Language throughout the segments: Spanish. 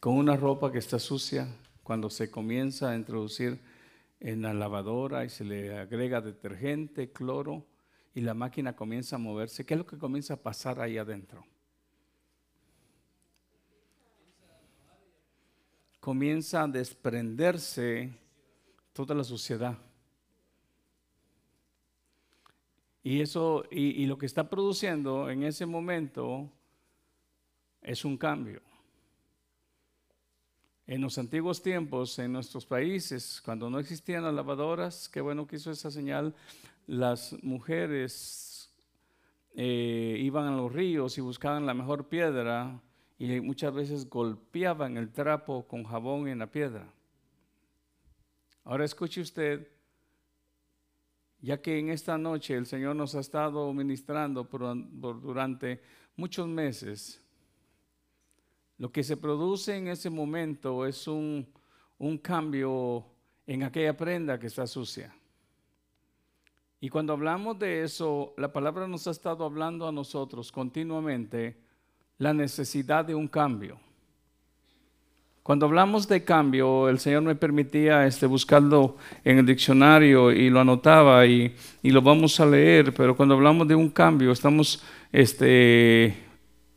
con una ropa que está sucia cuando se comienza a introducir en la lavadora y se le agrega detergente, cloro y la máquina comienza a moverse. ¿Qué es lo que comienza a pasar ahí adentro? Comienza a desprenderse toda la suciedad. Y eso, y lo que está produciendo en ese momento es un cambio. En los antiguos tiempos, en nuestros países, cuando no existían las lavadoras, qué bueno que hizo esa señal, las mujeres eh, iban a los ríos y buscaban la mejor piedra y muchas veces golpeaban el trapo con jabón en la piedra. Ahora escuche usted, ya que en esta noche el Señor nos ha estado ministrando durante muchos meses, lo que se produce en ese momento es un, cambio en aquella prenda que está sucia. Y cuando hablamos de eso, la palabra nos ha estado hablando a nosotros continuamente la necesidad de un cambio. Cuando hablamos de cambio, el Señor me permitía este, buscarlo en el diccionario y lo anotaba y, y, lo vamos a leer, pero cuando hablamos de un cambio, estamos este,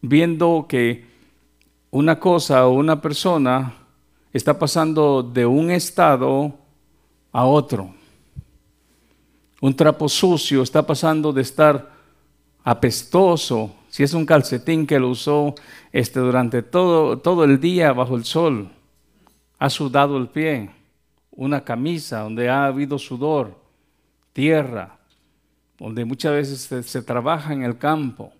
viendo que una cosa o una persona está pasando de un estado a otro. Un trapo sucio está pasando de estar apestoso, si es un calcetín que lo usó este, durante todo, todo el día bajo el sol, ha sudado el pie, una camisa donde ha habido sudor, tierra, donde muchas veces se, se trabaja en el campo.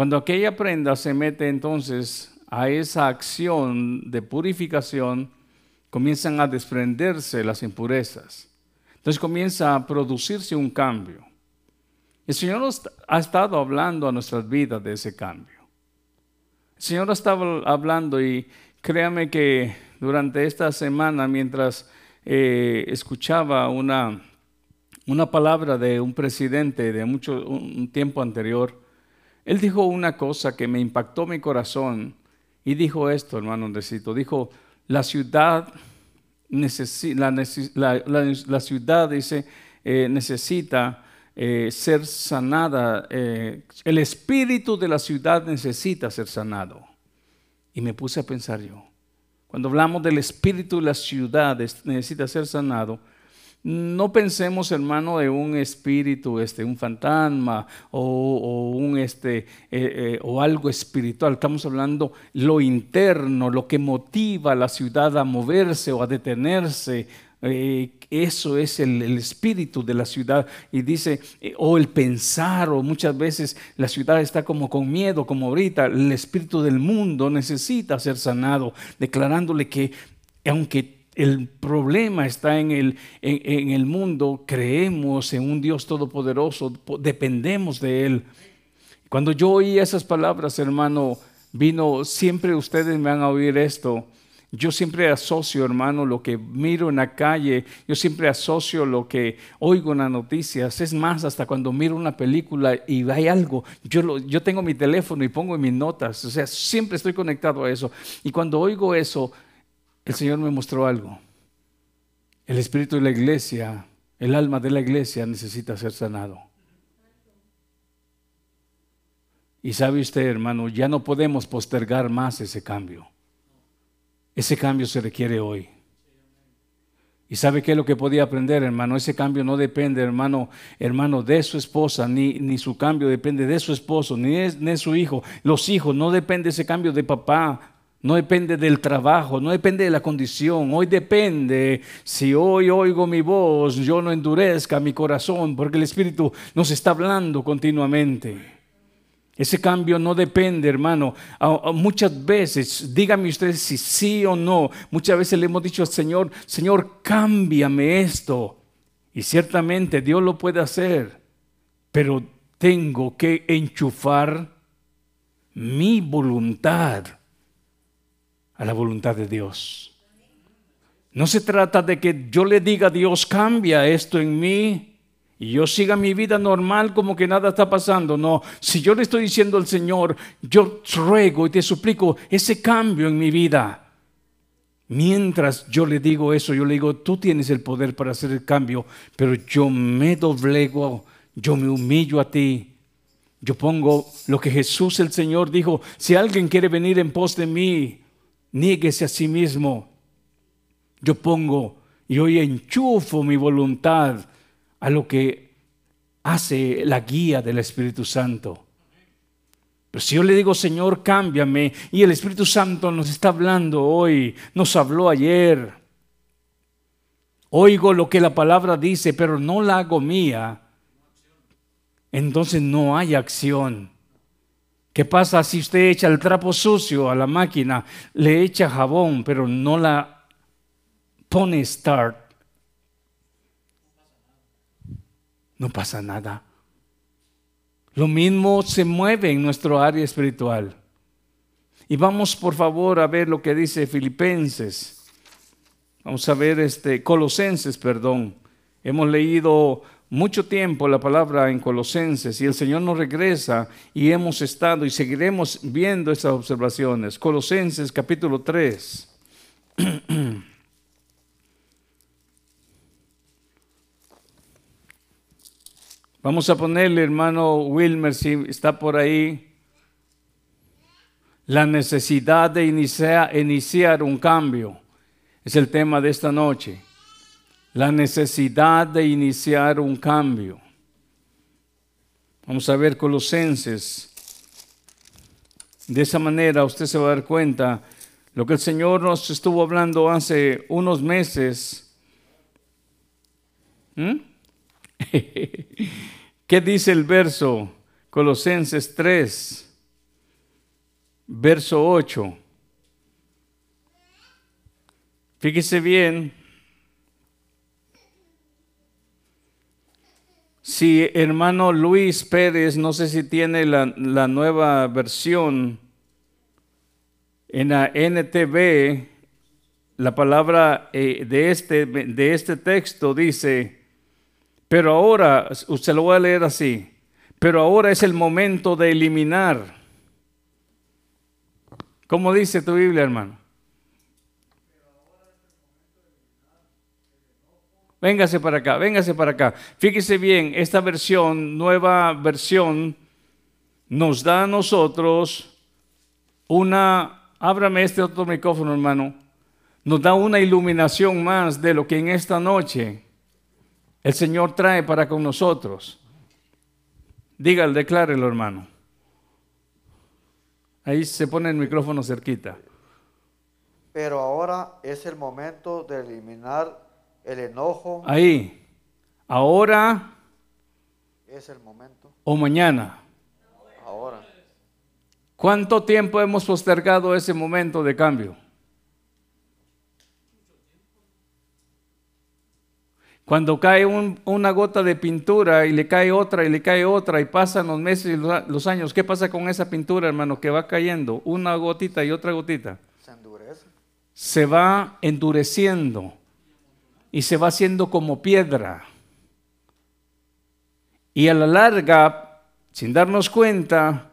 Cuando aquella prenda se mete entonces a esa acción de purificación, comienzan a desprenderse las impurezas. Entonces comienza a producirse un cambio. El Señor ha estado hablando a nuestras vidas de ese cambio. El Señor ha estado hablando y créame que durante esta semana, mientras eh, escuchaba una, una palabra de un presidente de mucho un tiempo anterior, él dijo una cosa que me impactó mi corazón y dijo esto, hermano Andresito, dijo, la ciudad, la, ciudad dice, eh, necesita eh, ser sanada, eh, el espíritu de la ciudad necesita ser sanado. Y me puse a pensar yo, cuando hablamos del espíritu de la ciudad necesita ser sanado, no pensemos, hermano, de un espíritu, este, un fantasma o, un este, eh, eh, o algo espiritual. Estamos hablando lo interno, lo que motiva a la ciudad a moverse o a detenerse. Eh, eso es el, espíritu de la ciudad. Y dice, o el pensar, o muchas veces la ciudad está como con miedo, como ahorita. El espíritu del mundo necesita ser sanado, declarándole que aunque el problema está en el, en, el mundo, creemos en un Dios todopoderoso, dependemos de Él. Cuando yo oí esas palabras, hermano, vino, siempre ustedes me van a oír esto. Yo siempre asocio, hermano, lo que miro en la calle, yo siempre asocio lo que oigo en las noticias. Es más, hasta cuando miro una película y hay algo, yo, yo tengo mi teléfono y pongo mis notas. O sea, siempre estoy conectado a eso. Y cuando oigo eso, el Señor me mostró algo. El espíritu de la iglesia, el alma de la iglesia necesita ser sanado. Y sabe usted, hermano, ya no podemos postergar más ese cambio. Ese cambio se requiere hoy. ¿Y sabe qué es lo que podía aprender, hermano? Ese cambio no depende, hermano, hermano, de su esposa, ni, ni su cambio depende de su esposo, ni de, ni de su hijo. Los hijos, no depende ese cambio de papá, no depende del trabajo, no depende de la condición. Hoy depende si hoy oigo mi voz, yo no endurezca mi corazón, porque el Espíritu nos está hablando continuamente. Ese cambio no depende, hermano. Muchas veces, dígame usted si sí o no, muchas veces le hemos dicho al Señor, Señor, cámbiame esto. Y ciertamente Dios lo puede hacer, pero tengo que enchufar mi voluntad a la voluntad de Dios. No se trata de que yo le diga a Dios, cambia esto en mí y yo siga mi vida normal como que nada está pasando. No, si yo le estoy diciendo al Señor, yo ruego y te suplico ese cambio en mi vida. Mientras yo le digo eso, yo le digo, tú tienes el poder para hacer el cambio, pero yo me doblego, yo me humillo a ti. Yo pongo lo que Jesús el Señor dijo, si alguien quiere venir en pos de mí, niéguese a sí mismo. Yo pongo y hoy enchufo mi voluntad a lo que hace la guía del Espíritu Santo. Pero si yo le digo, Señor, cámbiame, y el Espíritu Santo nos está hablando hoy, nos habló ayer, oigo lo que la palabra dice, pero no la hago mía, entonces no hay acción. ¿Qué pasa si usted echa el trapo sucio a la máquina, le echa jabón, pero no la pone start? no pasa nada. Lo mismo se mueve en nuestro área espiritual. Y vamos por favor a ver lo que dice Filipenses. Vamos a ver este Colosenses, perdón. Hemos leído mucho tiempo la palabra en Colosenses y el Señor nos regresa y hemos estado y seguiremos viendo esas observaciones. Colosenses capítulo 3. Vamos a ponerle, hermano Wilmer, si está por ahí, la necesidad de iniciar, iniciar un cambio. Es el tema de esta noche. La necesidad de iniciar un cambio. Vamos a ver Colosenses. De esa manera usted se va a dar cuenta lo que el Señor nos estuvo hablando hace unos meses. ¿Mm? ¿Qué dice el verso? Colosenses 3, verso 8. Fíjese bien. Si hermano Luis Pérez, no sé si tiene la, nueva versión en la NTV, la palabra eh, de, este, de este texto dice, pero ahora, usted lo voy a leer así, pero ahora es el momento de eliminar. ¿Cómo dice tu Biblia, hermano? Véngase para acá, véngase para acá. Fíjese bien, esta versión, nueva versión, nos da a nosotros una, ábrame este otro micrófono, hermano, nos da una iluminación más de lo que en esta noche el Señor trae para con nosotros. Dígale, declárelo, hermano. Ahí se pone el micrófono cerquita. Pero ahora es el momento de eliminar el enojo. Ahí. Ahora. Es el momento. O mañana. Ahora. ¿Cuánto tiempo hemos postergado ese momento de cambio? Cuando cae una gota de pintura y le cae otra y le cae otra y pasan los meses y los, años, ¿qué pasa con esa pintura, hermano? Que va cayendo una gotita y otra gotita. Se endurece. Se va endureciendo y se va haciendo como piedra. Y a la larga, sin darnos cuenta,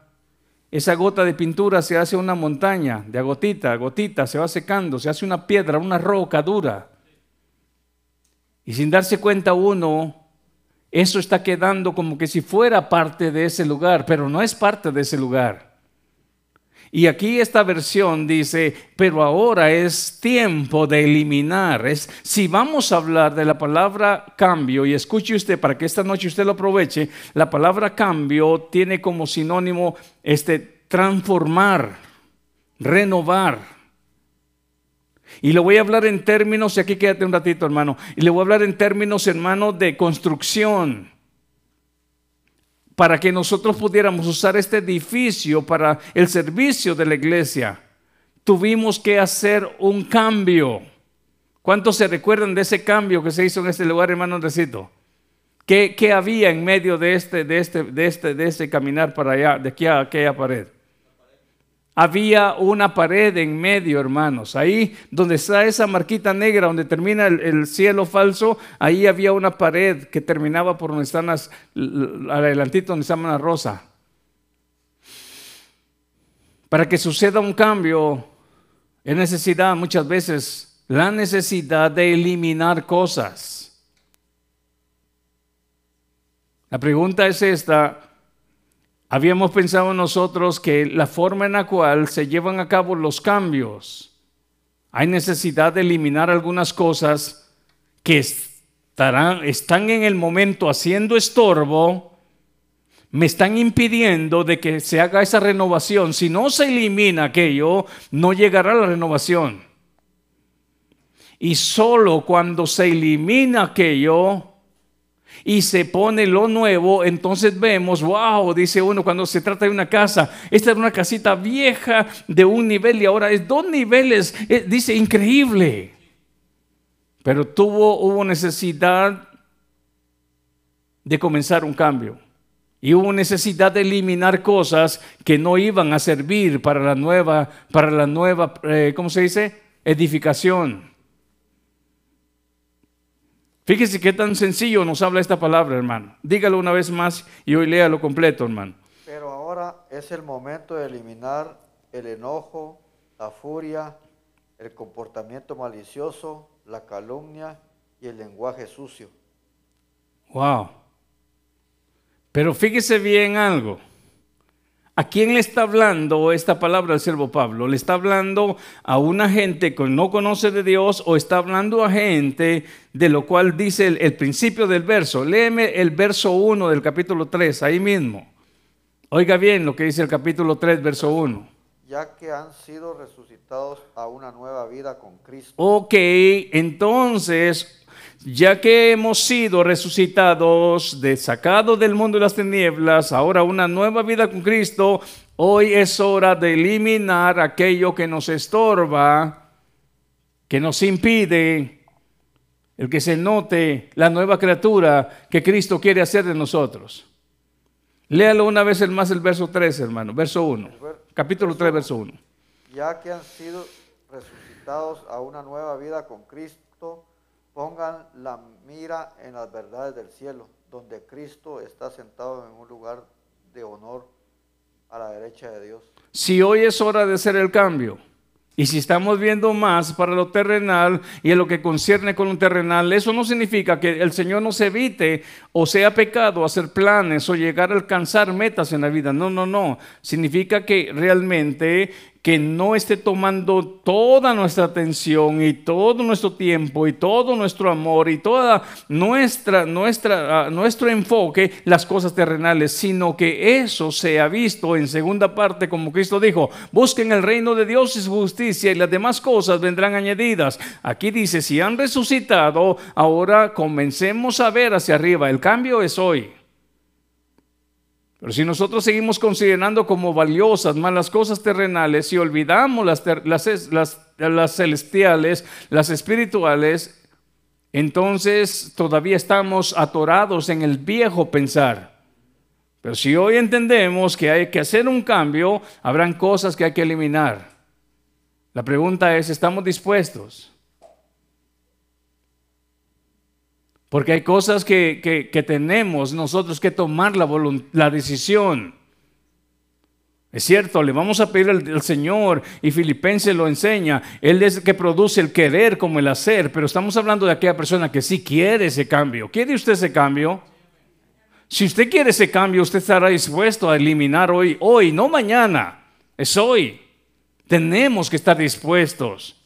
esa gota de pintura se hace una montaña, de gotita a gotita, se va secando, se hace una piedra, una roca dura. Y sin darse cuenta uno, eso está quedando como que si fuera parte de ese lugar, pero no es parte de ese lugar. Y aquí esta versión dice, pero ahora es tiempo de eliminar. Es, si vamos a hablar de la palabra cambio, y escuche usted para que esta noche usted lo aproveche, la palabra cambio tiene como sinónimo este transformar, renovar. Y le voy a hablar en términos, y aquí quédate un ratito hermano, y le voy a hablar en términos hermano de construcción. Para que nosotros pudiéramos usar este edificio para el servicio de la iglesia, tuvimos que hacer un cambio. ¿Cuántos se recuerdan de ese cambio que se hizo en este lugar, hermano Andresito? ¿Qué, ¿Qué, había en medio de este, de, este, de, este, de este caminar para allá, de aquí a aquella pared? Había una pared en medio, hermanos. Ahí donde está esa marquita negra, donde termina el, cielo falso, ahí había una pared que terminaba por donde están las, adelantito donde está la rosa. Para que suceda un cambio, es necesidad muchas veces la necesidad de eliminar cosas. La pregunta es esta, Habíamos pensado nosotros que la forma en la cual se llevan a cabo los cambios, hay necesidad de eliminar algunas cosas que estarán, están en el momento haciendo estorbo, me están impidiendo de que se haga esa renovación. Si no se elimina aquello, no llegará la renovación. Y solo cuando se elimina aquello, y se pone lo nuevo, entonces vemos, wow, dice uno cuando se trata de una casa, esta era una casita vieja de un nivel y ahora es dos niveles, eh, dice increíble. Pero tuvo, hubo necesidad de comenzar un cambio. Y hubo necesidad de eliminar cosas que no iban a servir para la nueva, para la nueva, eh, ¿cómo se dice? Edificación. Fíjese qué tan sencillo nos habla esta palabra, hermano. Dígalo una vez más y hoy léalo completo, hermano. Pero ahora es el momento de eliminar el enojo, la furia, el comportamiento malicioso, la calumnia y el lenguaje sucio. Wow. Pero fíjese bien algo. ¿A quién le está hablando esta palabra el siervo Pablo? ¿Le está hablando a una gente que no conoce de Dios o está hablando a gente de lo cual dice el, principio del verso? Léeme el verso 1 del capítulo 3, ahí mismo. Oiga bien lo que dice el capítulo 3, verso 1. Ya que han sido resucitados a una nueva vida con Cristo. Ok, entonces ya que hemos sido resucitados, de, sacados del mundo de las tinieblas, ahora una nueva vida con Cristo, hoy es hora de eliminar aquello que nos estorba, que nos impide el que se note la nueva criatura que Cristo quiere hacer de nosotros. Léalo una vez el más el verso 3, hermano, verso 1. Capítulo 3, verso 1. Ya que han sido resucitados a una nueva vida con Cristo, Pongan la mira en las verdades del cielo, donde Cristo está sentado en un lugar de honor a la derecha de Dios. Si hoy es hora de hacer el cambio, y si estamos viendo más para lo terrenal y en lo que concierne con lo terrenal, eso no significa que el Señor nos evite o sea pecado hacer planes o llegar a alcanzar metas en la vida. No, no, no. Significa que realmente que no esté tomando toda nuestra atención y todo nuestro tiempo y todo nuestro amor y toda nuestra, nuestra, ah, nuestro enfoque las cosas terrenales, sino que eso sea visto en segunda parte, como Cristo dijo, busquen el reino de Dios y su justicia y las demás cosas vendrán añadidas. Aquí dice, si han resucitado, ahora comencemos a ver hacia arriba. El cambio es hoy. Pero si nosotros seguimos considerando como valiosas más las cosas terrenales y olvidamos las, las, las, celestiales, las espirituales, entonces todavía estamos atorados en el viejo pensar. Pero si hoy entendemos que hay que hacer un cambio, habrán cosas que hay que eliminar. La pregunta es, ¿estamos dispuestos? Porque hay cosas que, tenemos nosotros que tomar la, la decisión. Es cierto, le vamos a pedir al, Señor y Filipenses lo enseña. Él es el que produce el querer como el hacer, pero estamos hablando de aquella persona que sí quiere ese cambio. ¿Quiere usted ese cambio? Si usted quiere ese cambio, usted estará dispuesto a eliminar hoy, hoy, no mañana, es hoy. Tenemos que estar dispuestos.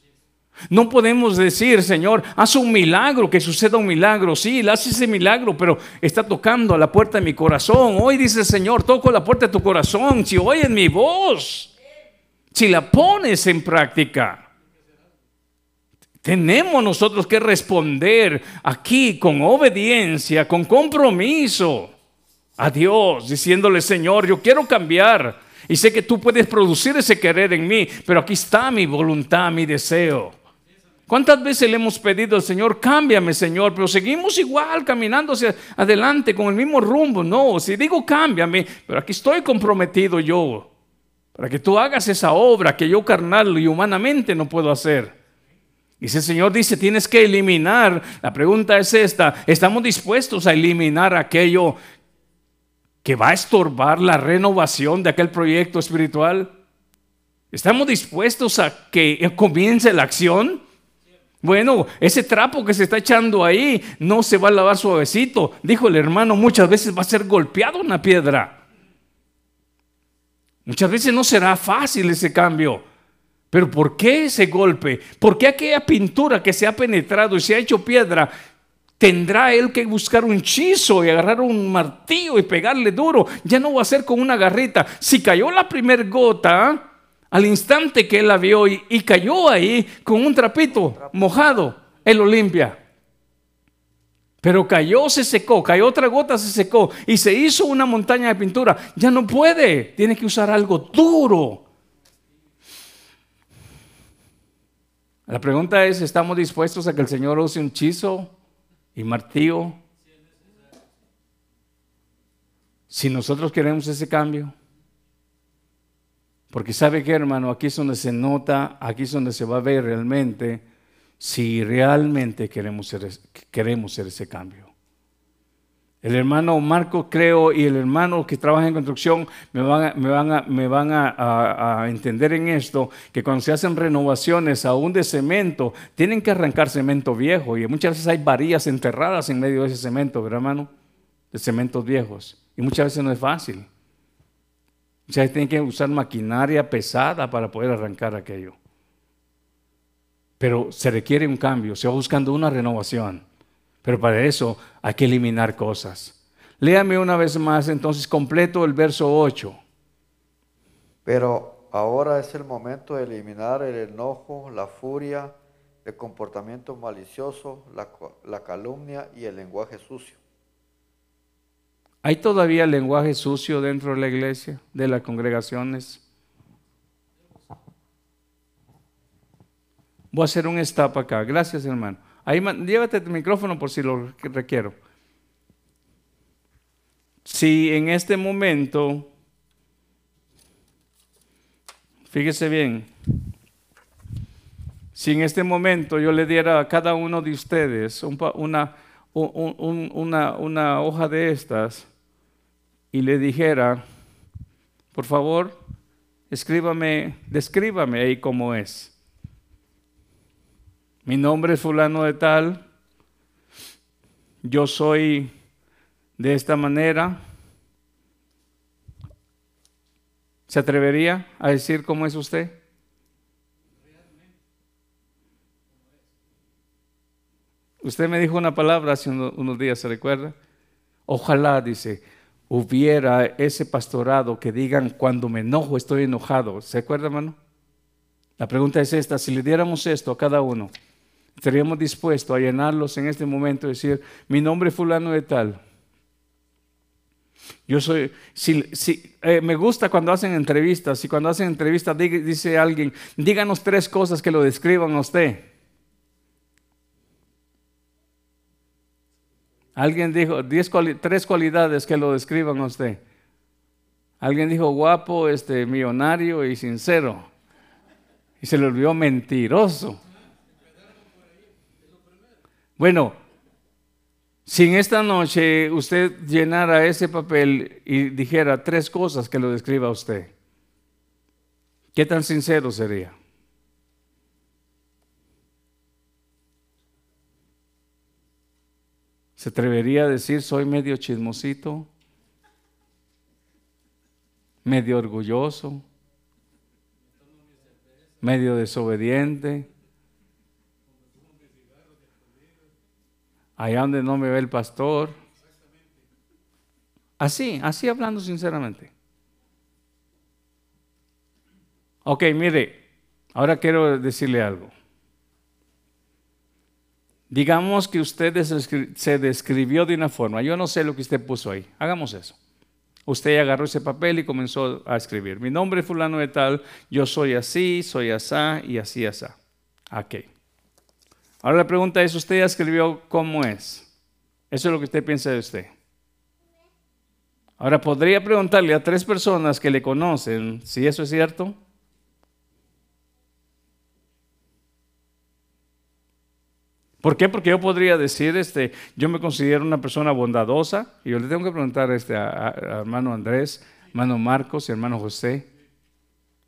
No podemos decir, Señor, haz un milagro, que suceda un milagro. Sí, hace ese milagro, pero está tocando a la puerta de mi corazón. Hoy dice el Señor, toco la puerta de tu corazón. Si oyes mi voz, si la pones en práctica. Tenemos nosotros que responder aquí con obediencia, con compromiso a Dios, diciéndole, Señor, yo quiero cambiar. Y sé que tú puedes producir ese querer en mí, pero aquí está mi voluntad, mi deseo. ¿Cuántas veces le hemos pedido al Señor, cámbiame Señor, pero seguimos igual caminando hacia adelante con el mismo rumbo? No, si digo cámbiame, pero aquí estoy comprometido yo. Para que tú hagas esa obra que yo carnal y humanamente no puedo hacer. Y si el Señor dice, tienes que eliminar, la pregunta es esta, ¿estamos dispuestos a eliminar aquello que va a estorbar la renovación de aquel proyecto espiritual? ¿Estamos dispuestos a que comience la acción? Bueno, ese trapo que se está echando ahí no se va a lavar suavecito. Dijo el hermano, muchas veces va a ser golpeado una piedra. Muchas veces no será fácil ese cambio. Pero ¿por qué ese golpe? ¿Por qué aquella pintura que se ha penetrado y se ha hecho piedra tendrá él que buscar un chizo y agarrar un martillo y pegarle duro? Ya no va a ser con una garrita. Si cayó la primer gota, al instante que él la vio y, cayó ahí con un trapito mojado, él lo limpia. Pero cayó, se secó, cayó otra gota, se secó y se hizo una montaña de pintura. Ya no puede, tiene que usar algo duro. La pregunta es, ¿estamos dispuestos a que el Señor use un chizo y martillo? Si nosotros queremos ese cambio. Porque sabe que hermano, aquí es donde se nota, aquí es donde se va a ver realmente si realmente queremos ser, queremos ser ese cambio. El hermano Marco, creo, y el hermano que trabaja en construcción me van, a, me van, a, me van a, entender en esto, que cuando se hacen renovaciones aún de cemento, tienen que arrancar cemento viejo y muchas veces hay varillas enterradas en medio de ese cemento, ¿verdad, hermano? De cementos viejos. Y muchas veces no es fácil. O sea, tienen que usar maquinaria pesada para poder arrancar aquello. Pero se requiere un cambio, se va buscando una renovación. Pero para eso hay que eliminar cosas. Léame una vez más entonces completo el verso 8. Pero ahora es el momento de eliminar el enojo, la furia, el comportamiento malicioso, la, la calumnia y el lenguaje sucio. ¿Hay todavía lenguaje sucio dentro de la iglesia, de las congregaciones? Voy a hacer un stop acá. Gracias, hermano. Ahí, llévate el micrófono por si lo requiero. Si en este momento, fíjese bien, si en este momento yo le diera a cada uno de ustedes una, una, una hoja de estas y le dijera, por favor, escríbame, descríbame ahí cómo es mi nombre es fulano de tal, yo soy de esta manera. ¿Se atrevería a decir cómo es usted? Usted me dijo una palabra hace unos días, ¿se recuerda? Ojalá, dice, hubiera ese pastorado que digan cuando me enojo estoy enojado. ¿Se acuerda, hermano? La pregunta es esta, si le diéramos esto a cada uno, estaríamos dispuestos a llenarlos en este momento y decir, mi nombre es fulano de tal. Yo soy, si, eh, me gusta cuando hacen entrevistas, y cuando hacen entrevistas dice alguien, díganos tres cosas que lo describan a usted. Alguien dijo, diez tres cualidades que lo describan a usted. Alguien dijo guapo, este, millonario y sincero. Y se le olvidó mentiroso. Bueno, si en esta noche usted llenara ese papel y dijera tres cosas que lo describa a usted, ¿qué tan sincero sería? ¿Se atrevería a decir soy medio chismosito? ¿Medio orgulloso? ¿Medio desobediente? allá donde no me ve el pastor. Así, así hablando sinceramente. Ok, mire, ahora quiero decirle algo. Digamos que usted se describió de una forma. Yo no sé lo que usted puso ahí. Hagamos eso. Usted agarró ese papel y comenzó a escribir. Mi nombre es fulano de tal, yo soy así, soy asá y así asá. Ok. Ahora la pregunta es, ¿usted escribió cómo es? Eso es lo que usted piensa de usted. Ahora, podría preguntarle a tres personas que le conocen si eso es cierto. ¿Por qué? Porque yo podría decir, este, yo me considero una persona bondadosa y yo le tengo que preguntar este, a, hermano Andrés, hermano Marcos y hermano José,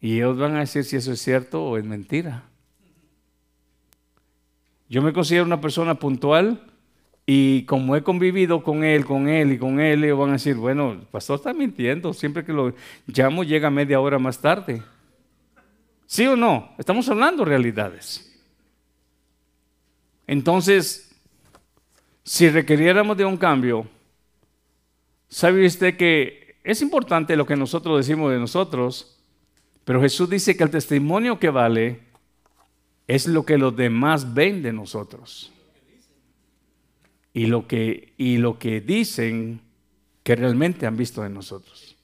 y ellos van a decir si eso es cierto o es mentira. Yo me considero una persona puntual y como he convivido con él, con él y con él, ellos van a decir, bueno, el pastor está mintiendo, siempre que lo llamo llega media hora más tarde. ¿Sí o no? Estamos hablando realidades. Entonces, si requiriéramos de un cambio, ¿sabe usted que es importante lo que nosotros decimos de nosotros? Pero Jesús dice que el testimonio que vale es lo que los demás ven de nosotros y lo que, y lo que dicen que realmente han visto de nosotros.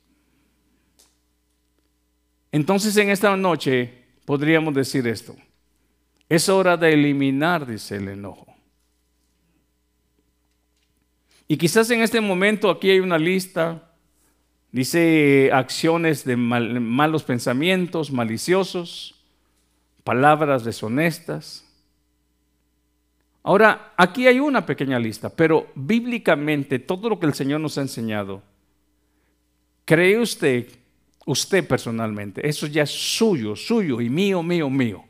Entonces en esta noche podríamos decir esto. Es hora de eliminar, dice el enojo. Y quizás en este momento aquí hay una lista, dice acciones de malos pensamientos, maliciosos, palabras deshonestas, Ahora, aquí hay una pequeña lista, pero bíblicamente todo lo que el Señor nos ha enseñado, ¿cree usted, usted personalmente, eso ya es suyo, suyo y mío, mío, mío?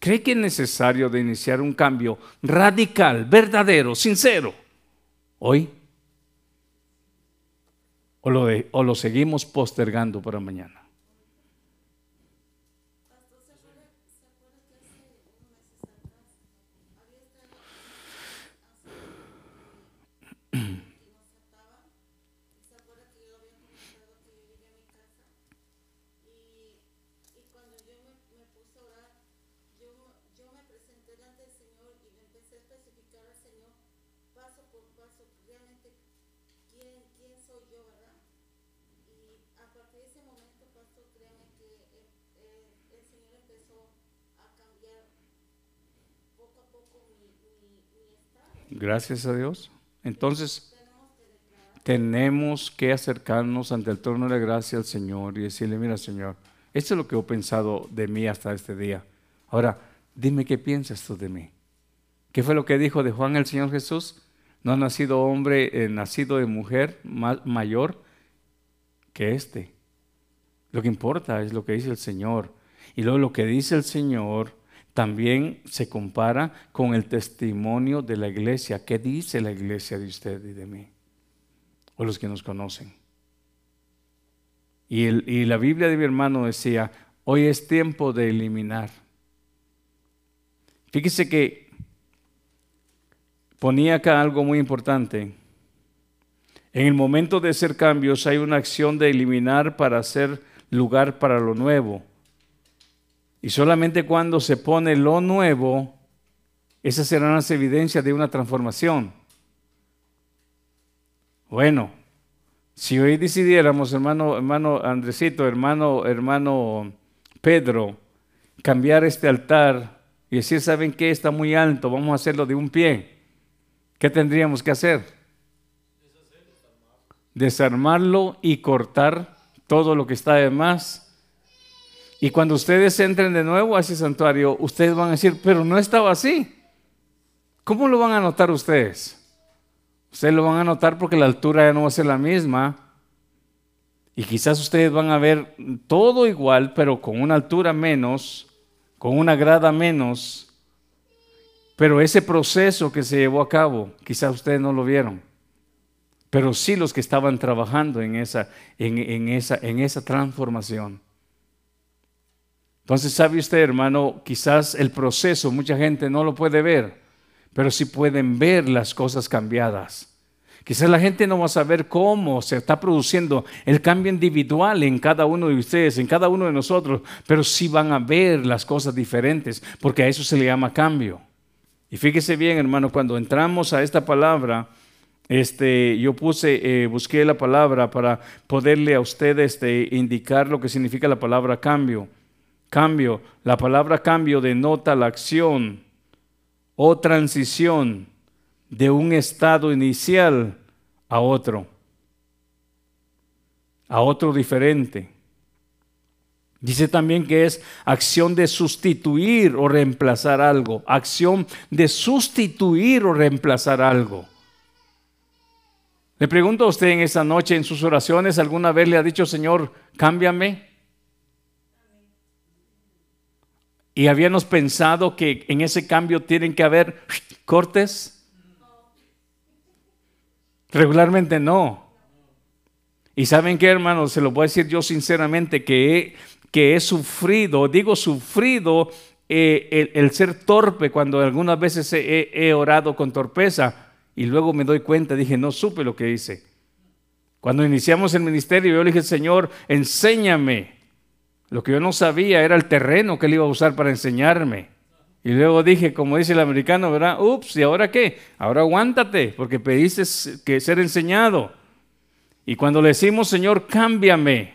¿Cree que es necesario de iniciar un cambio radical, verdadero, sincero, hoy? ¿O lo, o lo seguimos postergando para mañana? Gracias a Dios. Entonces, tenemos que acercarnos ante el trono de gracia al Señor y decirle, mira Señor, esto es lo que he pensado de mí hasta este día. Ahora, dime qué piensas tú de mí. ¿Qué fue lo que dijo de Juan el Señor Jesús? No ha nacido hombre, eh, nacido de mujer mayor que este. Lo que importa es lo que dice el Señor. Y luego lo que dice el Señor también se compara con el testimonio de la iglesia. ¿Qué dice la iglesia de usted y de mí? O los que nos conocen. Y, y la Biblia de mi hermano decía, hoy es tiempo de eliminar. Fíjese que ponía acá algo muy importante. En el momento de hacer cambios hay una acción de eliminar para hacer lugar para lo nuevo. Y solamente cuando se pone lo nuevo, esas serán las evidencias de una transformación. Bueno, si hoy decidiéramos, hermano, hermano Andresito, hermano, hermano Pedro, cambiar este altar y decir, ¿saben qué? Está muy alto, vamos a hacerlo de un pie. ¿Qué tendríamos que hacer? Desarmarlo y cortar todo lo que está de más y cuando ustedes entren de nuevo a ese santuario, ustedes van a decir, pero no estaba así. ¿Cómo lo van a notar ustedes? Ustedes lo van a notar porque la altura ya no va a ser la misma. Y quizás ustedes van a ver todo igual, pero con una altura menos, con una grada menos. Pero ese proceso que se llevó a cabo, quizás ustedes no lo vieron. Pero sí los que estaban trabajando en esa, en, esa, en esa transformación. Entonces, ¿sabe usted, hermano? Quizás el proceso, mucha gente no lo puede ver, pero sí pueden ver las cosas cambiadas. Quizás la gente no va a saber cómo se está produciendo el cambio individual en cada uno de ustedes, en cada uno de nosotros, pero sí van a ver las cosas diferentes, porque a eso se le llama cambio. Y fíjese bien, hermano, cuando entramos a esta palabra, este, yo puse, eh, busqué la palabra para poderle a ustedes este, indicar lo que significa la palabra cambio. Cambio, la palabra cambio denota la acción o transición de un estado inicial a otro. a otro diferente. Dice también que es acción de sustituir o reemplazar algo. Acción de sustituir o reemplazar algo. Le pregunto a usted en esta noche, en sus oraciones, ¿alguna vez le ha dicho, Señor, cámbiame? Y habíamos pensado que en ese cambio tienen que haber cortes. Regularmente no. Y saben qué, hermanos, se lo voy a decir yo sinceramente, que he, que he sufrido, digo sufrido eh, el, ser torpe cuando algunas veces he orado con torpeza y luego me doy cuenta, dije, no supe lo que hice. Cuando iniciamos el ministerio, yo le dije, Señor, enséñame. Lo que yo no sabía era el terreno que él iba a usar para enseñarme. Y luego dije, como dice el americano, ¿verdad? Ups, ¿y ahora qué? Ahora aguántate, porque pediste que ser enseñado. Y cuando le decimos, Señor, cámbiame,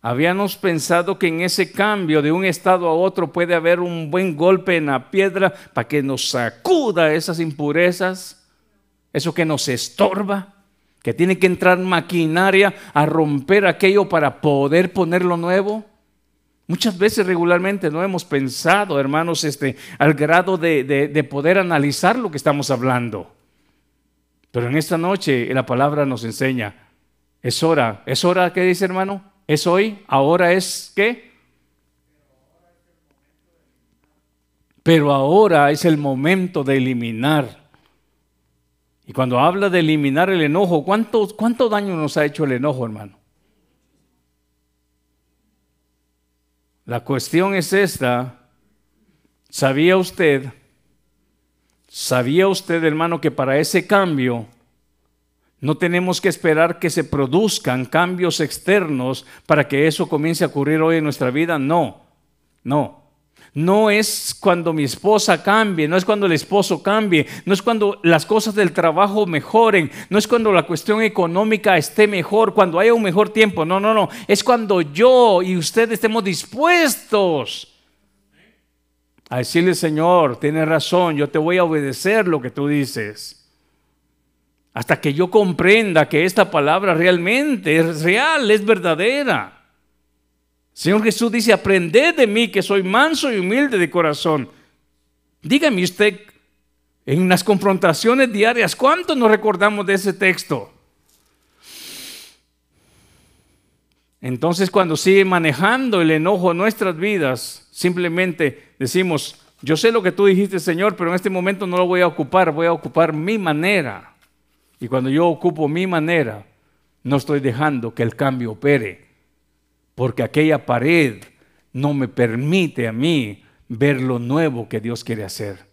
habíamos pensado que en ese cambio de un estado a otro puede haber un buen golpe en la piedra para que nos sacuda esas impurezas eso que nos estorba, que tiene que entrar maquinaria a romper aquello para poder ponerlo nuevo. Muchas veces regularmente no hemos pensado, hermanos, este, al grado de, de poder analizar lo que estamos hablando. Pero en esta noche la palabra nos enseña, es hora, es hora, ¿qué dice hermano? Es hoy, ahora es qué? Pero ahora es el momento de eliminar y cuando habla de eliminar el enojo, ¿cuánto, ¿cuánto daño nos ha hecho el enojo, hermano? La cuestión es esta. ¿Sabía usted? ¿Sabía usted, hermano, que para ese cambio no tenemos que esperar que se produzcan cambios externos para que eso comience a ocurrir hoy en nuestra vida? No, no no es cuando mi esposa cambie, no es cuando el esposo cambie, no es cuando las cosas del trabajo mejoren, no es cuando la cuestión económica esté mejor, cuando haya un mejor tiempo, no, no, no, es cuando yo y usted estemos dispuestos a decirle, Señor, tienes razón, yo te voy a obedecer lo que tú dices. Hasta que yo comprenda que esta palabra realmente es real, es verdadera. Señor Jesús dice, aprended de mí que soy manso y humilde de corazón. Dígame usted, en las confrontaciones diarias, ¿cuánto nos recordamos de ese texto? Entonces cuando sigue manejando el enojo en nuestras vidas, simplemente decimos, yo sé lo que tú dijiste, Señor, pero en este momento no lo voy a ocupar, voy a ocupar mi manera. Y cuando yo ocupo mi manera, no estoy dejando que el cambio opere porque aquella pared no me permite a mí ver lo nuevo que Dios quiere hacer.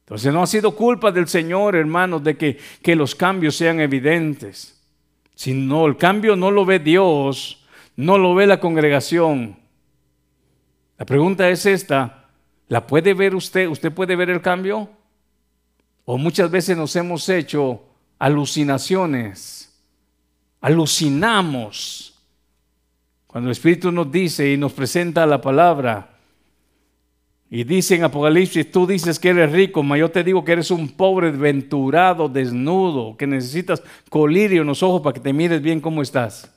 Entonces no ha sido culpa del Señor, hermanos, de que, que los cambios sean evidentes. Si no, el cambio no lo ve Dios, no lo ve la congregación. La pregunta es esta, ¿la puede ver usted? ¿Usted puede ver el cambio? O muchas veces nos hemos hecho alucinaciones, alucinamos cuando el Espíritu nos dice y nos presenta la palabra, y dice en Apocalipsis, tú dices que eres rico, mas yo te digo que eres un pobre, venturado, desnudo, que necesitas colirio en los ojos para que te mires bien cómo estás.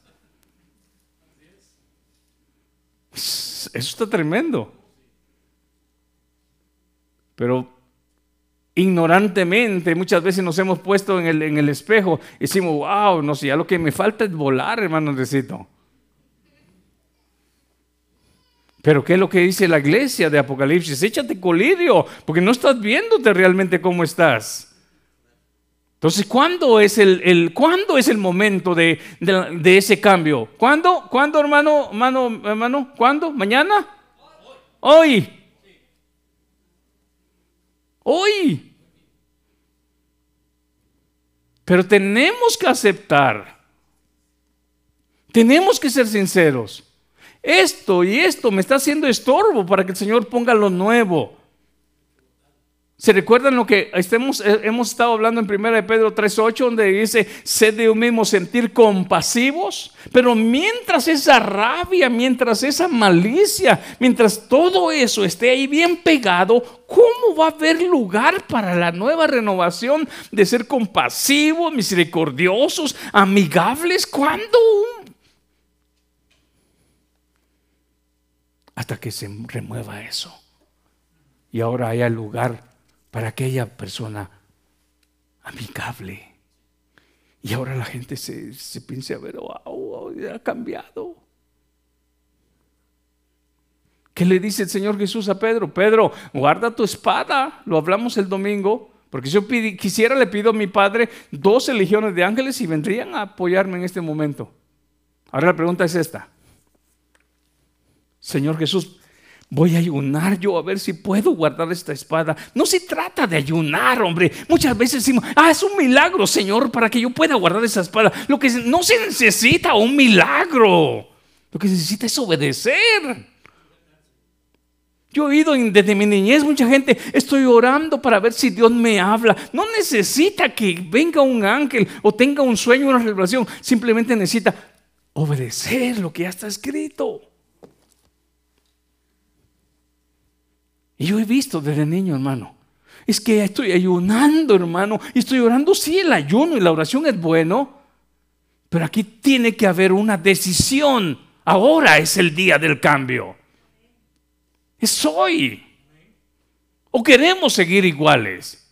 Eso está tremendo. Pero ignorantemente muchas veces nos hemos puesto en el, en el espejo y decimos, wow, no sé, ya lo que me falta es volar, hermano, necesito. Pero ¿qué es lo que dice la iglesia de Apocalipsis? Échate colirio, porque no estás viéndote realmente cómo estás. Entonces, ¿cuándo es el, el, ¿cuándo es el momento de, de, ese cambio? ¿Cuándo? ¿Cuándo, hermano? Hermano, hermano? ¿Cuándo? ¿Mañana? Hoy. Hoy. Pero tenemos que aceptar. Tenemos que ser sinceros. Esto y esto me está haciendo estorbo para que el Señor ponga lo nuevo. ¿Se recuerdan lo que estemos, eh, hemos estado hablando en 1 de Pedro 3.8, donde dice, sed de un mismo sentir compasivos? Pero mientras esa rabia, mientras esa malicia, mientras todo eso esté ahí bien pegado, ¿cómo va a haber lugar para la nueva renovación de ser compasivos, misericordiosos, amigables? ¿Cuándo hasta que se remueva eso. Y ahora haya lugar para aquella persona amigable. Y ahora la gente se, se piensa, ver, wow, ha cambiado. ¿Qué le dice el Señor Jesús a Pedro? Pedro, guarda tu espada. Lo hablamos el domingo. Porque yo quisiera, le pido a mi Padre 12 legiones de ángeles y vendrían a apoyarme en este momento. Ahora la pregunta es esta. Señor Jesús, voy a ayunar yo a ver si puedo guardar esta espada. No se trata de ayunar, hombre. Muchas veces decimos, ah, es un milagro, Señor, para que yo pueda guardar esa espada. Lo que no se necesita un milagro. Lo que se necesita es obedecer. Yo he oído desde mi niñez mucha gente, estoy orando para ver si Dios me habla. No necesita que venga un ángel o tenga un sueño, una revelación. Simplemente necesita obedecer lo que ya está escrito. Y yo he visto desde niño, hermano. Es que estoy ayunando, hermano. Y estoy orando. Sí, el ayuno y la oración es bueno. Pero aquí tiene que haber una decisión. Ahora es el día del cambio es hoy. ¿O queremos seguir iguales?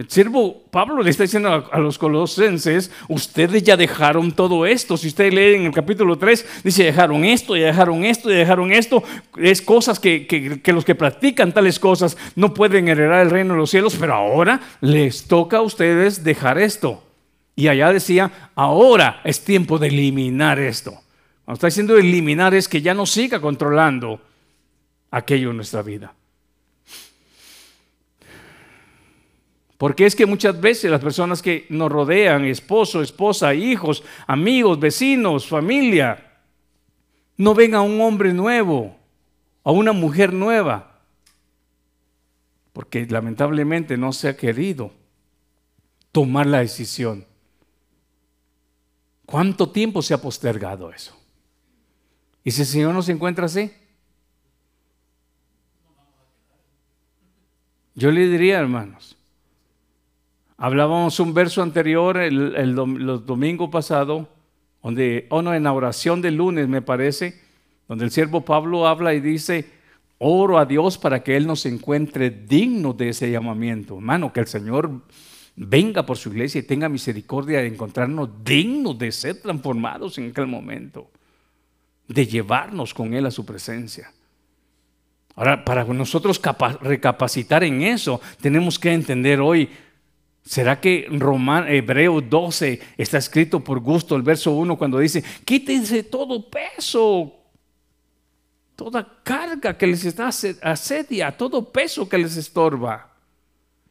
El siervo Pablo le está diciendo a, los colosenses, ustedes ya dejaron todo esto. Si ustedes leen en el capítulo 3, dice, dejaron esto, ya dejaron esto, ya dejaron esto. Es cosas que, que los que practican tales cosas no pueden heredar el reino de los cielos, pero ahora les toca a ustedes dejar esto. Y allá decía, ahora es tiempo de eliminar esto está diciendo eliminar es que ya no siga controlando aquello en nuestra vida. Porque es que muchas veces las personas que nos rodean, esposo, esposa, hijos, amigos, vecinos, familia, no ven a un hombre nuevo, a una mujer nueva, porque lamentablemente no se ha querido tomar la decisión. ¿Cuánto tiempo se ha postergado eso? ¿Y si el Señor no se encuentra así? Yo le diría, hermanos, hablábamos un verso anterior, el, el, domingo pasado, donde, oh no, en la oración del lunes me parece, donde el siervo Pablo habla y dice, oro a Dios para que Él nos encuentre digno de ese llamamiento. Hermano, que el Señor venga por su iglesia y tenga misericordia de encontrarnos dignos de ser transformados en aquel momento de llevarnos con Él a su presencia. Ahora, para nosotros recapacitar en eso, tenemos que entender hoy, ¿será que Román, Hebreo 12 está escrito por gusto el verso 1 cuando dice, quítense todo peso, toda carga que les está asedia, todo peso que les estorba,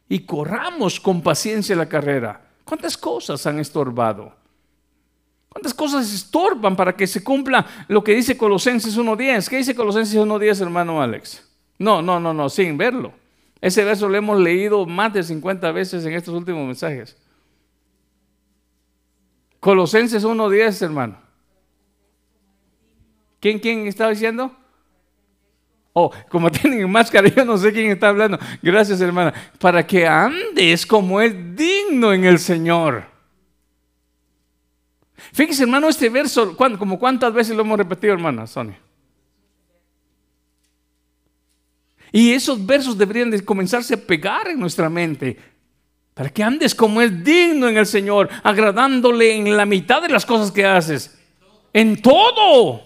y corramos con paciencia la carrera? ¿Cuántas cosas han estorbado? ¿Cuántas cosas estorban para que se cumpla lo que dice Colosenses 1.10? ¿Qué dice Colosenses 1.10, hermano Alex? No, no, no, no, sin verlo. Ese verso lo hemos leído más de 50 veces en estos últimos mensajes. Colosenses 1.10, hermano. ¿Quién, quién está diciendo? Oh, como tienen máscara, yo no sé quién está hablando. Gracias, hermana. Para que andes como es digno en el Señor. Fíjese, hermano, este verso, como cuántas veces lo hemos repetido, hermana Sonia. Y esos versos deberían de comenzarse a pegar en nuestra mente. Para que andes como es digno en el Señor, agradándole en la mitad de las cosas que haces. En todo.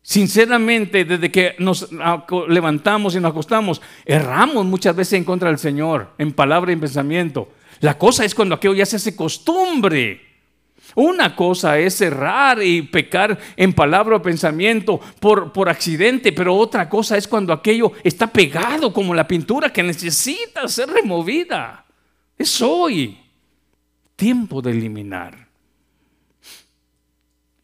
Sinceramente, desde que nos levantamos y nos acostamos, erramos muchas veces en contra del Señor, en palabra y en pensamiento. La cosa es cuando aquello ya se hace costumbre. Una cosa es errar y pecar en palabra o pensamiento por, por accidente, pero otra cosa es cuando aquello está pegado como la pintura que necesita ser removida. Es hoy tiempo de eliminar.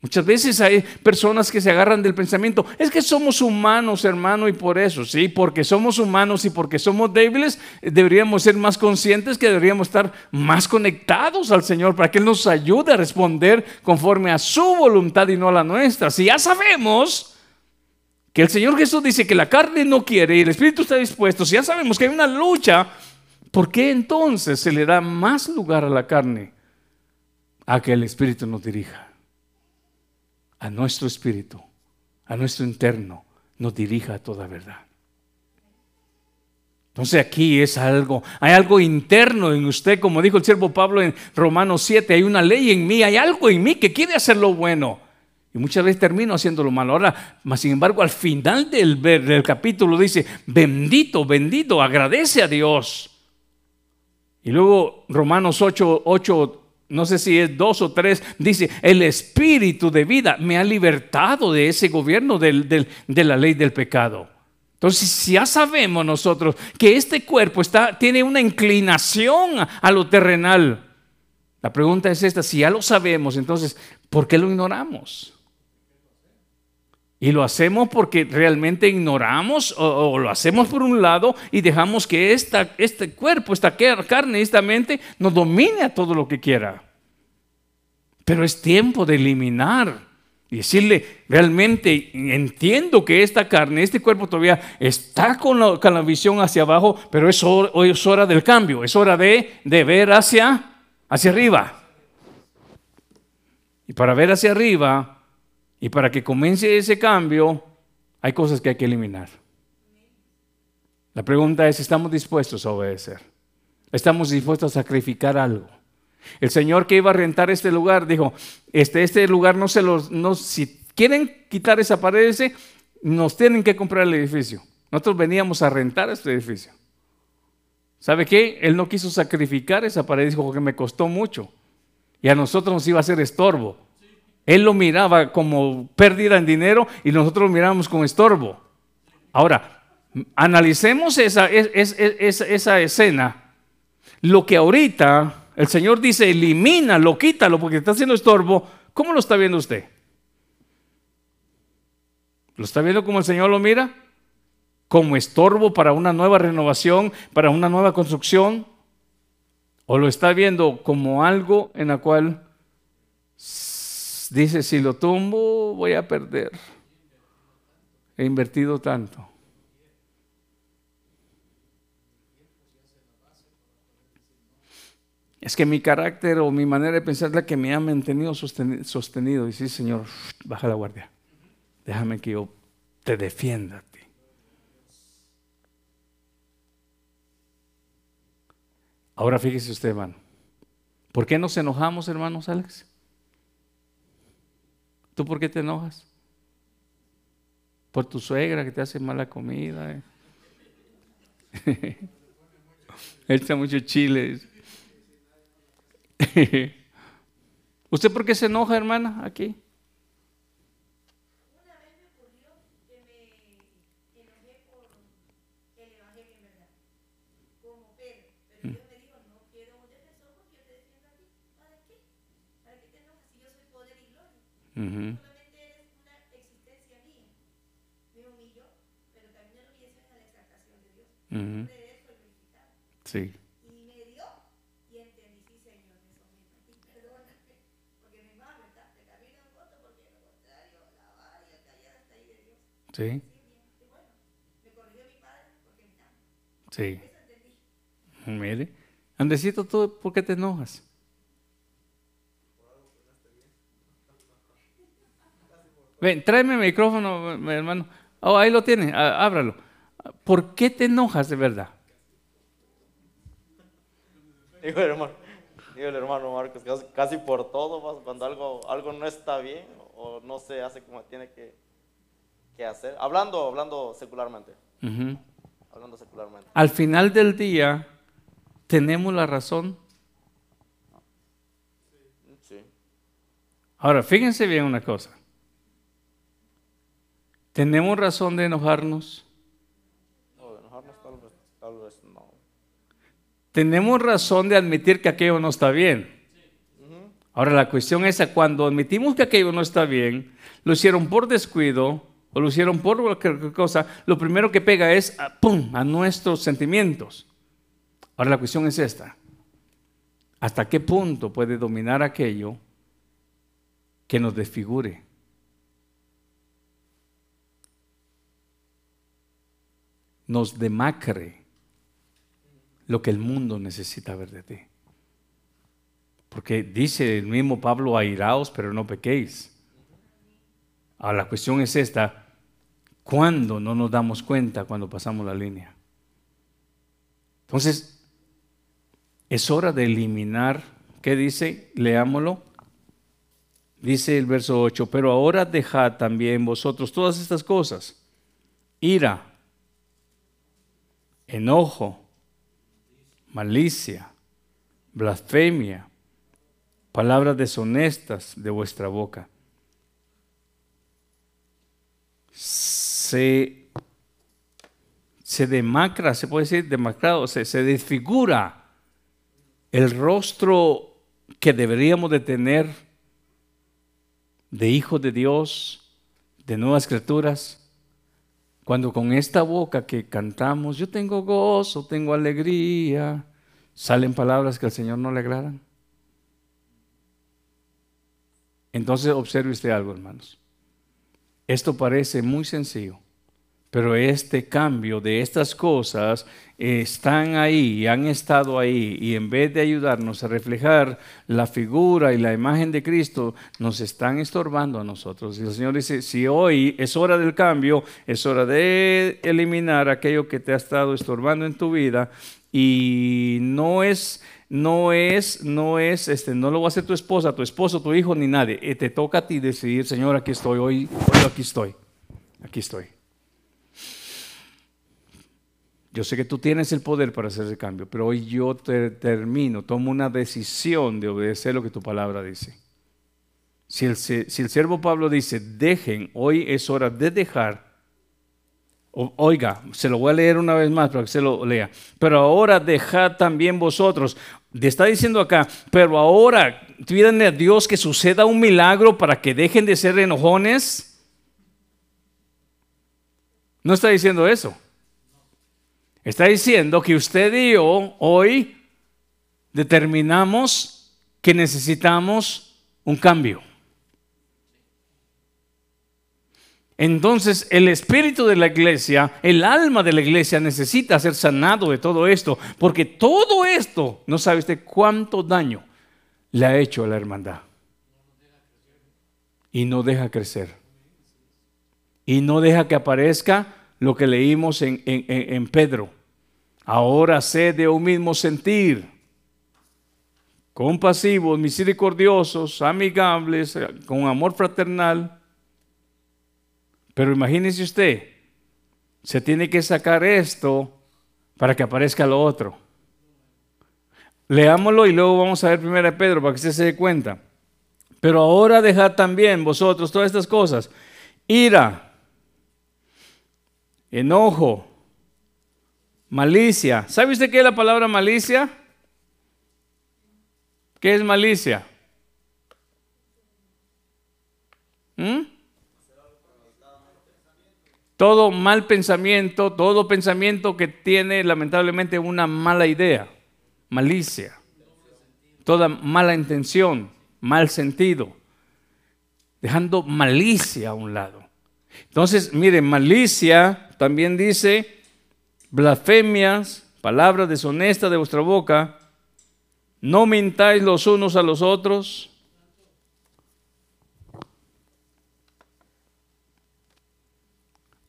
Muchas veces hay personas que se agarran del pensamiento, es que somos humanos, hermano, y por eso, sí, porque somos humanos y porque somos débiles, eh, deberíamos ser más conscientes que deberíamos estar más conectados al Señor para que Él nos ayude a responder conforme a su voluntad y no a la nuestra. Si ya sabemos que el Señor Jesús dice que la carne no quiere y el Espíritu está dispuesto, si ya sabemos que hay una lucha, ¿por qué entonces se le da más lugar a la carne? a que el Espíritu nos dirija. A nuestro espíritu, a nuestro interno, nos dirija a toda verdad. Entonces aquí es algo, hay algo interno en usted, como dijo el siervo Pablo en Romanos 7, hay una ley en mí, hay algo en mí que quiere hacer lo bueno. Y muchas veces termino haciendo lo malo. Ahora, más sin embargo, al final del, del capítulo dice, bendito, bendito, agradece a Dios. Y luego Romanos 8, 8 no sé si es dos o tres, dice, el espíritu de vida me ha libertado de ese gobierno de la ley del pecado. Entonces, ya sabemos nosotros que este cuerpo está, tiene una inclinación a lo terrenal, la pregunta es esta, si ya lo sabemos, entonces, ¿por qué lo ignoramos? Y lo hacemos porque realmente ignoramos o, lo hacemos por un lado y dejamos que esta, este cuerpo, esta carne, esta mente nos domine a todo lo que quiera. Pero es tiempo de eliminar y decirle, realmente entiendo que esta carne, este cuerpo todavía está con la, visión hacia abajo, pero es hora, es hora del cambio, es hora de, de ver hacia, hacia arriba. Y para ver hacia arriba y para que comience ese cambio, hay cosas que hay que eliminar. La pregunta es, ¿estamos dispuestos a obedecer? ¿Estamos dispuestos a sacrificar algo? El señor que iba a rentar este lugar dijo, este, este lugar no se los, no, si quieren quitar esa pared, ese, nos tienen que comprar el edificio. Nosotros veníamos a rentar este edificio. ¿Sabe qué? Él no quiso sacrificar esa pared, dijo que me costó mucho. Y a nosotros nos iba a hacer estorbo. Él lo miraba como pérdida en dinero y nosotros lo mirábamos como estorbo. Ahora, analicemos esa escena. Lo que ahorita el Señor dice, elimínalo, quítalo, porque está haciendo estorbo. ¿Cómo lo está viendo usted? ¿Lo está viendo como el Señor lo mira? ¿Como estorbo para una nueva renovación, para una nueva construcción? ¿O lo está viendo como algo en la cual dice, si lo tumbo voy a perder? He invertido tanto. Es que mi carácter o mi manera de pensar es la que me ha mantenido sostenido. Y sí, Señor, baja la guardia. Déjame que yo te defienda ti. Ahora fíjese usted, hermano. ¿Por qué nos enojamos, hermanos Alex? ¿Tú por qué te enojas? Por tu suegra que te hace mala comida. Eh. Echa mucho chile. ¿Usted por qué se enoja, hermana, aquí? Una vez me ocurrió que me enojé por el Evangelio en verdad, como Pedro. Pero Dios me dijo, no quiero un defensor porque yo te defiendo a ti. ¿Para qué? ¿Para qué te enojas si yo soy poder y gloria? Solamente eres una existencia mía. Me humilló, pero también la humillación es la exaltación de Dios. Uh -huh. De eso Sí. Sí. Sí. Mire. Andesito, ¿tú por qué te enojas? Ven, tráeme el micrófono, mi hermano. Oh, ahí lo tiene, ábralo. ¿Por qué te enojas de verdad? Digo el hermano, digo el hermano Marcos, casi, por todo, cuando algo, algo no está bien o no se hace como tiene que, hacer. Hablando, hablando secularmente. Hablando secularmente. Al final del día, ¿tenemos la razón? Sí. Ahora, fíjense bien una cosa. ¿Tenemos razón de enojarnos? No, de enojarnos tal vez, no. Tenemos razón de admitir que aquello no está bien. Ahora la cuestión es, cuando admitimos que aquello no está bien, lo hicieron por descuido, o lo hicieron por cualquier cosa, lo primero que pega es a, ¡pum! a nuestros sentimientos. Ahora la cuestión es esta. ¿Hasta qué punto puede dominar aquello que nos desfigure? Nos demacre lo que el mundo necesita ver de ti. Porque dice el mismo Pablo, airaos, pero no pequéis. Ahora la cuestión es esta, ¿cuándo no nos damos cuenta cuando pasamos la línea? Entonces, es hora de eliminar, ¿qué dice? Leámoslo. Dice el verso 8, pero ahora dejad también vosotros todas estas cosas, ira, enojo, malicia, blasfemia, palabras deshonestas de vuestra boca. Se, se demacra, se puede decir demacrado, se, se desfigura el rostro que deberíamos de tener de hijos de Dios, de nuevas criaturas, cuando con esta boca que cantamos, yo tengo gozo, tengo alegría, salen palabras que al Señor no le agradan. Entonces observe usted algo, hermanos. Esto parece muy sencillo, pero este cambio de estas cosas están ahí, han estado ahí, y en vez de ayudarnos a reflejar la figura y la imagen de Cristo, nos están estorbando a nosotros. Y el Señor dice, si hoy es hora del cambio, es hora de eliminar aquello que te ha estado estorbando en tu vida, y no es no es, no es, este, no lo va a hacer tu esposa, tu esposo, tu hijo, ni nadie. Eh, te toca a ti decidir, Señor, aquí estoy, hoy, hoy aquí estoy, aquí estoy. Yo sé que tú tienes el poder para hacer ese cambio, pero hoy yo te termino, tomo una decisión de obedecer lo que tu palabra dice. Si el, si el siervo Pablo dice, dejen, hoy es hora de dejar, oiga, se lo voy a leer una vez más para que se lo lea, pero ahora dejad también vosotros, está diciendo acá, pero ahora pídanle a Dios que suceda un milagro para que dejen de ser enojones. No está diciendo eso. Está diciendo que usted y yo hoy determinamos que necesitamos un cambio. Entonces el espíritu de la iglesia, el alma de la iglesia necesita ser sanado de todo esto, porque todo esto, no sabe usted cuánto daño le ha hecho a la hermandad. Y no deja crecer. Y no deja que aparezca lo que leímos en, en Pedro. Ahora sé de un mismo sentir, compasivos, misericordiosos, amigables, con amor fraternal. Pero imagínese usted, se tiene que sacar esto para que aparezca lo otro. Leámoslo y luego vamos a ver primero a Pedro para que usted se dé cuenta. Pero ahora dejad también vosotros todas estas cosas. Ira, enojo, Malicia. ¿Sabe usted qué es la palabra malicia? ¿Qué es malicia? ¿Mm? Todo mal pensamiento, todo pensamiento que tiene lamentablemente una mala idea, malicia. Toda mala intención, mal sentido, dejando malicia a un lado. Entonces, mire, malicia también dice blasfemias, palabras deshonestas de vuestra boca, no mintáis los unos a los otros.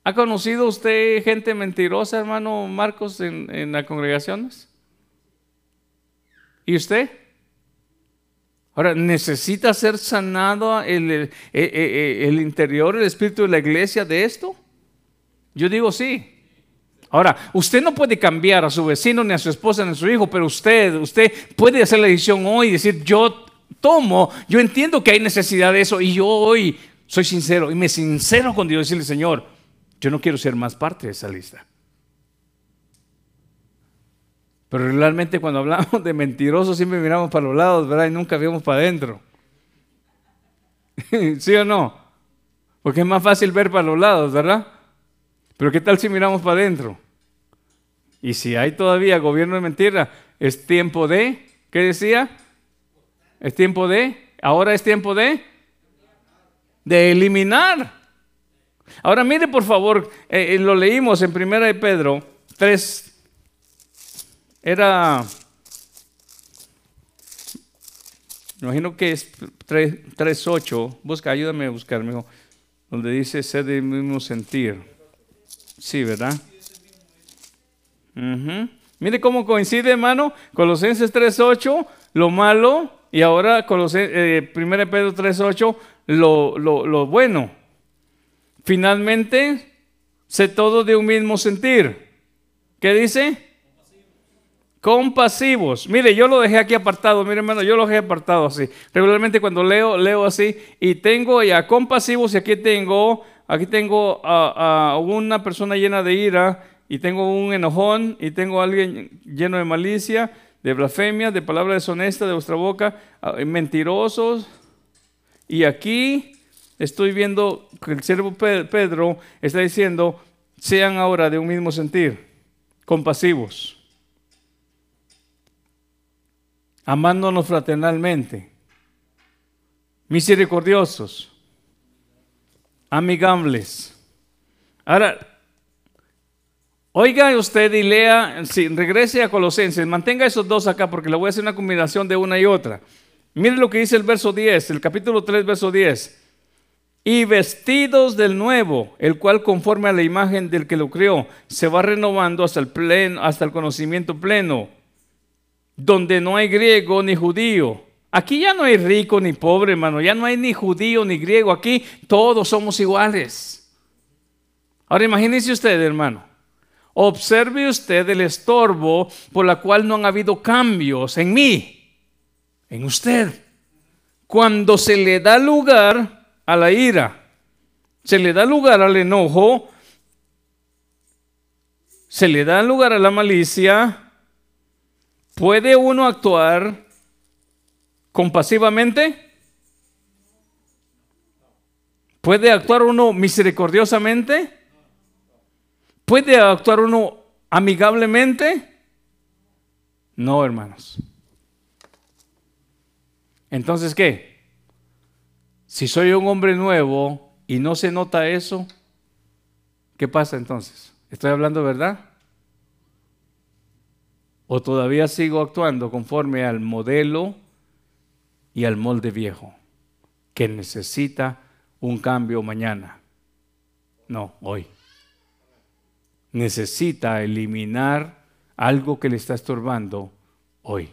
¿Ha conocido usted gente mentirosa, hermano Marcos, en, las congregaciones? ¿Y usted? Ahora, ¿necesita ser sanado el, el, el, interior, el espíritu de la iglesia de esto? Yo digo sí. Ahora, usted no puede cambiar a su vecino, ni a su esposa, ni a su hijo, pero usted, usted puede hacer la decisión hoy y decir, yo tomo, yo entiendo que hay necesidad de eso y yo hoy soy sincero y me sincero con Dios y decirle, Señor, yo no quiero ser más parte de esa lista. Pero realmente cuando hablamos de mentirosos siempre miramos para los lados, ¿verdad? Y nunca vemos para adentro. ¿Sí o no? Porque es más fácil ver para los lados, ¿verdad? Pero ¿qué tal si miramos para adentro? Y si hay todavía gobierno de mentira, es tiempo de, ¿qué decía? Es tiempo de, ahora es tiempo de, de eliminar. Ahora mire por favor, eh, eh, lo leímos en Primera de Pedro 3, era Me imagino que es 3.8. Busca, ayúdame a buscar, mijo. Donde dice ser del mismo sentir. Sí, ¿verdad? Mire cómo coincide, hermano. Colosenses 3.8, lo malo. Y ahora Colosenses, eh, 1 Pedro 3.8, lo, lo, lo bueno. Finalmente, sé todo de un mismo sentir. ¿Qué dice? Compasivos. Mire, yo lo dejé aquí apartado, mire hermano, yo lo dejé apartado así. Regularmente cuando leo, leo así y tengo ya compasivos y aquí tengo, aquí tengo a, una persona llena de ira y tengo un enojón y tengo a alguien lleno de malicia, de blasfemia, de palabra deshonesta de vuestra boca, mentirosos. Y aquí estoy viendo que el siervo Pedro está diciendo, sean ahora de un mismo sentir, compasivos amándonos fraternalmente, misericordiosos, amigables. Ahora, oiga usted y lea, si regrese a Colosenses, mantenga esos dos acá porque le voy a hacer una combinación de una y otra. Mire lo que dice el verso 10, el capítulo 3, verso 10. Y vestidos del nuevo, el cual conforme a la imagen del que lo creó, se va renovando hasta el, pleno, hasta el conocimiento pleno donde no hay griego ni judío. Aquí ya no hay rico ni pobre, hermano. Ya no hay ni judío ni griego. Aquí todos somos iguales. Ahora imagínese usted, hermano. Observe usted el estorbo por la cual no han habido cambios en mí, en usted. Cuando se le da lugar a la ira, se le da lugar al enojo, se le da lugar a la malicia, ¿Puede uno actuar compasivamente? ¿Puede actuar uno misericordiosamente? ¿Puede actuar uno amigablemente? No, hermanos. Entonces, ¿qué? Si soy un hombre nuevo y no se nota eso, ¿qué pasa entonces? ¿Estoy hablando verdad? ¿O todavía sigo actuando conforme al modelo y al molde viejo que necesita un cambio mañana? No, hoy. Necesita eliminar algo que le está estorbando hoy.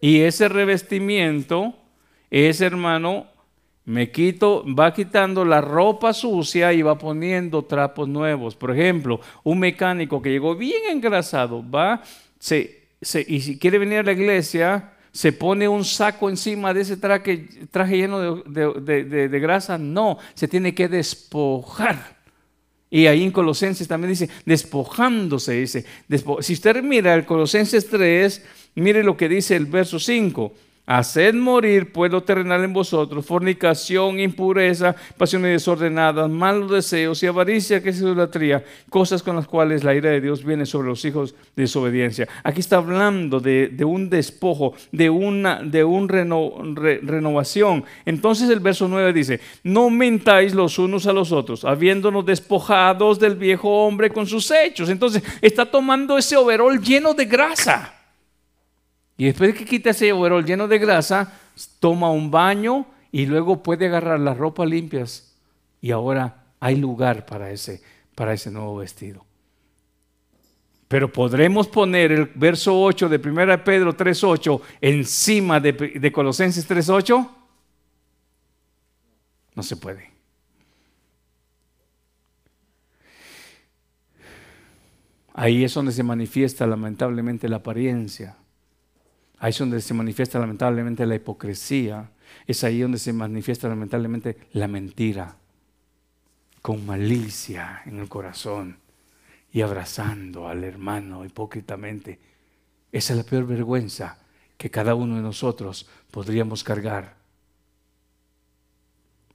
Y ese revestimiento es, hermano, me quito, va quitando la ropa sucia y va poniendo trapos nuevos. Por ejemplo, un mecánico que llegó bien engrasado, va, se, y si quiere venir a la iglesia, se pone un saco encima de ese traje, traje lleno de, grasa. No, se tiene que despojar. Y ahí en Colosenses también dice, despojándose, dice. si usted mira el Colosenses 3, mire lo que dice el verso 5. Haced morir pueblo terrenal en vosotros, fornicación, impureza, pasiones desordenadas, malos deseos y avaricia, que es idolatría, cosas con las cuales la ira de Dios viene sobre los hijos de desobediencia. Aquí está hablando de, un despojo, de una de un renovación. Entonces el verso 9 dice, no mentáis los unos a los otros, habiéndonos despojados del viejo hombre con sus hechos. Entonces está tomando ese overol lleno de grasa y después de que quita ese overol lleno de grasa, toma un baño y luego puede agarrar las ropas limpias. Y ahora hay lugar para ese, para ese nuevo vestido. Pero podremos poner el verso 8 de 1 Pedro 3.8 encima de, de Colosenses 3.8. No se puede. Ahí es donde se manifiesta lamentablemente la apariencia. Ahí es donde se manifiesta lamentablemente la hipocresía. Es ahí donde se manifiesta lamentablemente la mentira. Con malicia en el corazón y abrazando al hermano hipócritamente. Esa es la peor vergüenza que cada uno de nosotros podríamos cargar.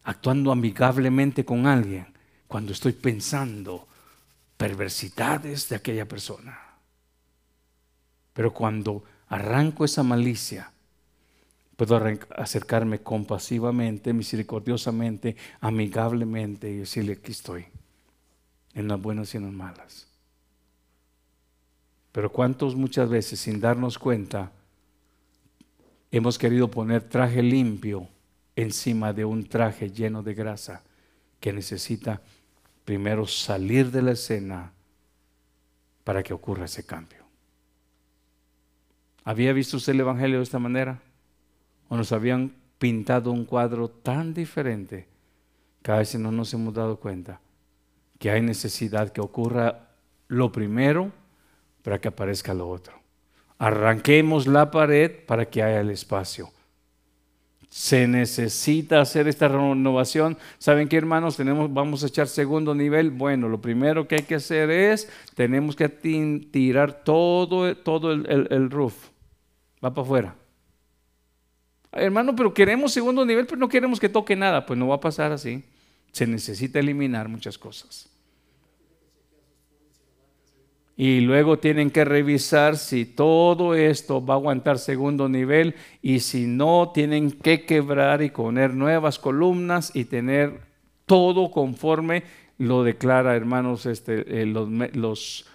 Actuando amigablemente con alguien cuando estoy pensando perversidades de aquella persona. Pero cuando arranco esa malicia, puedo acercarme compasivamente, misericordiosamente, amigablemente y decirle, aquí estoy, en las buenas y en las malas. Pero cuántos muchas veces sin darnos cuenta hemos querido poner traje limpio encima de un traje lleno de grasa que necesita primero salir de la escena para que ocurra ese cambio. ¿Había visto usted el Evangelio de esta manera? ¿O nos habían pintado un cuadro tan diferente que a veces no nos hemos dado cuenta que hay necesidad que ocurra lo primero para que aparezca lo otro? Arranquemos la pared para que haya el espacio se necesita hacer esta renovación. ¿Saben qué, hermanos? Tenemos, vamos a echar segundo nivel. Bueno, lo primero que hay que hacer es, tenemos que tirar todo, todo el, roof. Va para afuera. hermano, pero queremos segundo nivel, pero no queremos que toque nada. Pues no va a pasar así. Se necesita eliminar muchas cosas. Y luego tienen que revisar si todo esto va a aguantar segundo nivel y si no, tienen que quebrar y poner nuevas columnas y tener todo conforme lo declara, hermanos, este, eh, los,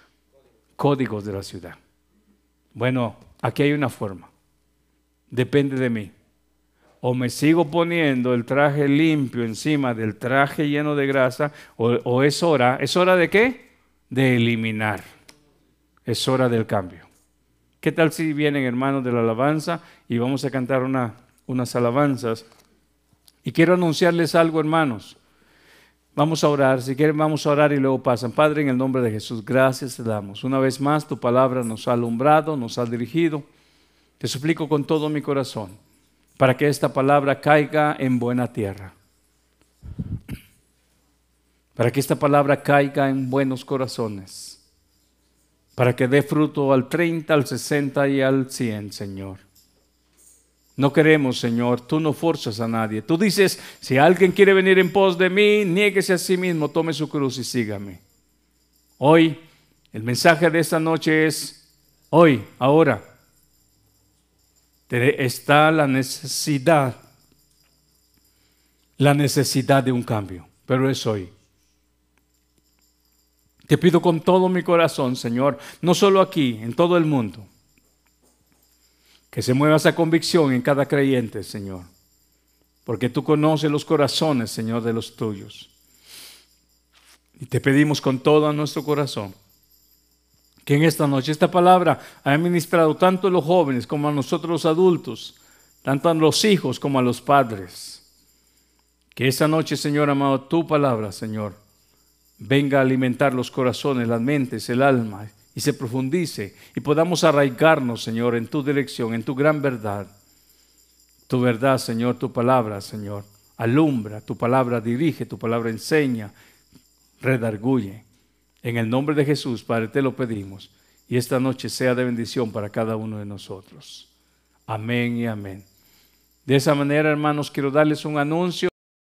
códigos de la ciudad. Bueno, aquí hay una forma. Depende de mí. O me sigo poniendo el traje limpio encima del traje lleno de grasa, o, o es hora, ¿es hora de qué? De eliminar es hora del cambio. ¿Qué tal si vienen hermanos de la alabanza y vamos a cantar una, unas alabanzas? Y quiero anunciarles algo, hermanos. Vamos a orar, si quieren vamos a orar y luego pasan. Padre, en el nombre de Jesús, gracias te damos. Una vez más, tu palabra nos ha alumbrado, nos ha dirigido. Te suplico con todo mi corazón para que esta palabra caiga en buena tierra. Para que esta palabra caiga en buenos corazones para que dé fruto al 30, al 60 y al 100, Señor. No queremos, Señor, tú no forzas a nadie. Tú dices, si alguien quiere venir en pos de mí, niéguese a sí mismo, tome su cruz y sígame. Hoy, el mensaje de esta noche es, hoy, ahora, está la necesidad, la necesidad de un cambio, pero es hoy. Te pido con todo mi corazón, Señor, no solo aquí, en todo el mundo, que se mueva esa convicción en cada creyente, Señor, porque tú conoces los corazones, Señor, de los tuyos. Y te pedimos con todo nuestro corazón que en esta noche esta palabra haya ministrado tanto a los jóvenes como a nosotros los adultos, tanto a los hijos como a los padres. Que esta noche, Señor amado, tu palabra, Señor, venga a alimentar los corazones, las mentes, el alma y se profundice y podamos arraigarnos, Señor, en tu dirección, en tu gran verdad. Tu verdad, Señor, tu palabra, Señor, alumbra, tu palabra dirige, tu palabra enseña, redarguye. En el nombre de Jesús, Padre, te lo pedimos. Y esta noche sea de bendición para cada uno de nosotros. Amén y amén. De esa manera, hermanos, quiero darles un anuncio.